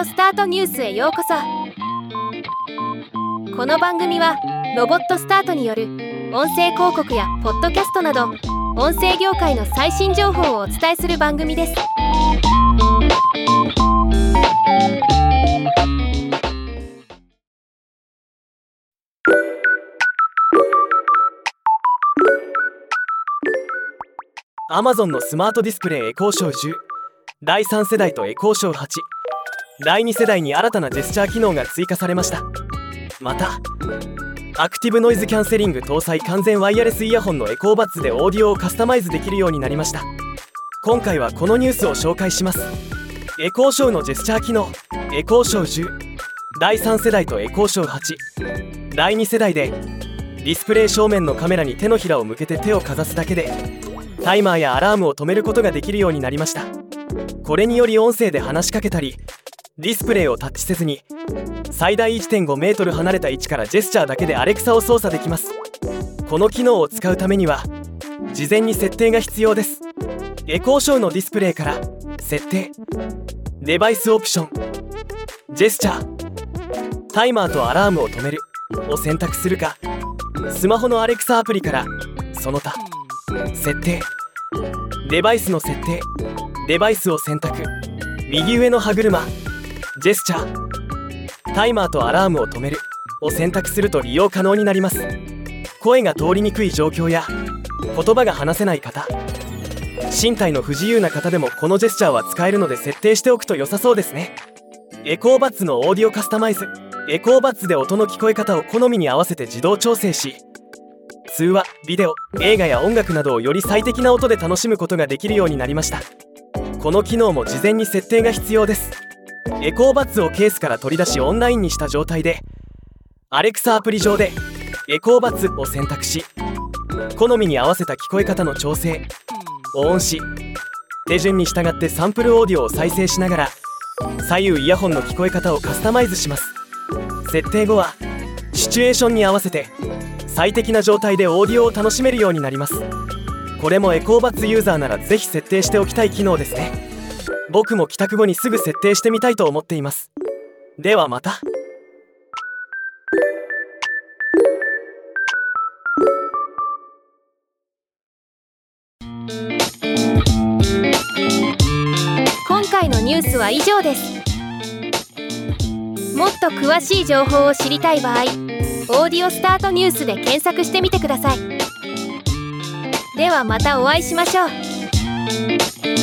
オスタートニュースへようこそ。この番組はロボットスタートによる音声広告やポッドキャストなど音声業界の最新情報をお伝えする番組です。アマゾンのスマートディスプレイエコーショー10第3世代とエコーショー8第2世代に新たなジェスチャー機能が追加されました。またアクティブノイズキャンセリング搭載完全ワイヤレスイヤホンのエコーバッツでオーディオをカスタマイズできるようになりました。今回はこのニュースを紹介します。エコーショーのジェスチャー機能エコーショー10第3世代とエコーショー8第2世代でディスプレイ正面のカメラに手のひらを向けて手をかざすだけでタイマーやアラームを止めることができるようになりました。これにより音声で話しかけたりディスプレイをタッチせずに最大1.5メートル離れた位置からジェスチャーだけでアレクサを操作できます。この機能を使うためには事前に設定が必要です。エコーショーのディスプレイから設定。デバイスオプション。ジェスチャー。タイマーとアラームを止める。を選択するか。スマホのアレクサアプリからその他。設定。デバイスの設定。デバイスを選択。右上の歯車。ジェスチャー。タイマーとアラームを止めるを選択すると利用可能になります。声が通りにくい状況や言葉が話せない方。身体の不自由な方でもこのジェスチャーは使えるので設定しておくと良さそうですね。エコーバッツのオーディオカスタマイズ。エコーバッツで音の聞こえ方を好みに合わせて自動調整し通話ビデオ映画や音楽などをより最適な音で楽しむことができるようになりました。この機能も事前に設定が必要です。エコーバッツをケースから取り出しオンラインにした状態でアレクサアプリ上でエコーバッツを選択し好みに合わせた聞こえ方の調整をオンし手順に従ってサンプルオーディオを再生しながら左右イヤホンの聞こえ方をカスタマイズします。設定後はシチュエーションに合わせて最適な状態でオーディオを楽しめるようになります。これもエコーバッツユーザーならぜひ設定しておきたい機能ですね。僕も帰宅後にすぐ設定してみたいと思っています。ではまた。今回のニュースは以上です。もっと詳しい情報を知りたい場合「オーディオスタートニュース」で検索してみてください。ではまたお会いしましょう。